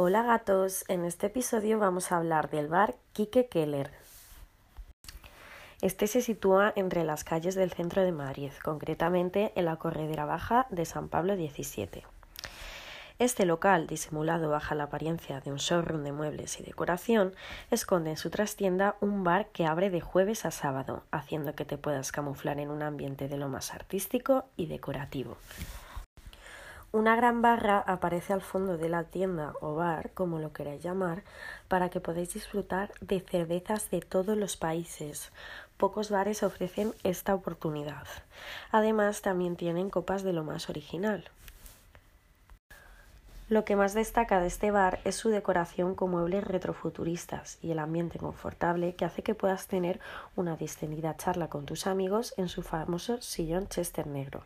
Hola gatos, en este episodio vamos a hablar del bar Kike Keller. Este se sitúa entre las calles del centro de Madrid, concretamente en la Corredera Baja de San Pablo XVII. Este local, disimulado bajo la apariencia de un showroom de muebles y decoración, esconde en su trastienda un bar que abre de jueves a sábado, haciendo que te puedas camuflar en un ambiente de lo más artístico y decorativo. Una gran barra aparece al fondo de la tienda o bar, como lo queráis llamar, para que podáis disfrutar de cervezas de todos los países. Pocos bares ofrecen esta oportunidad. Además, también tienen copas de lo más original. Lo que más destaca de este bar es su decoración con muebles retrofuturistas y el ambiente confortable que hace que puedas tener una distendida charla con tus amigos en su famoso sillón Chester negro.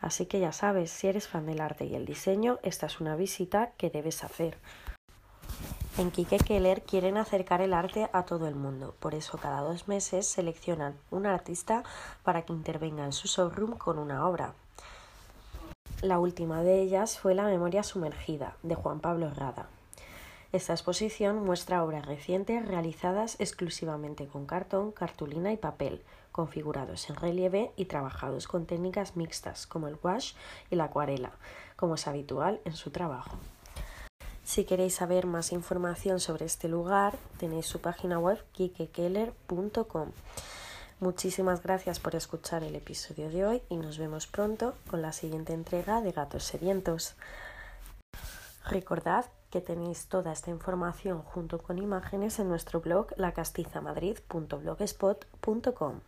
Así que ya sabes, si eres fan del arte y el diseño, esta es una visita que debes hacer. En Kike Keller quieren acercar el arte a todo el mundo, por eso cada dos meses seleccionan un artista para que intervenga en su showroom con una obra. La última de ellas fue La Memoria Sumergida, de Juan Pablo Rada. Esta exposición muestra obras recientes realizadas exclusivamente con cartón, cartulina y papel, configurados en relieve y trabajados con técnicas mixtas como el wash y la acuarela, como es habitual en su trabajo. Si queréis saber más información sobre este lugar, tenéis su página web kikekeller.com. Muchísimas gracias por escuchar el episodio de hoy y nos vemos pronto con la siguiente entrega de Gatos Sedientos. Recordad que tenéis toda esta información junto con imágenes en nuestro blog lacastizamadrid.blogspot.com.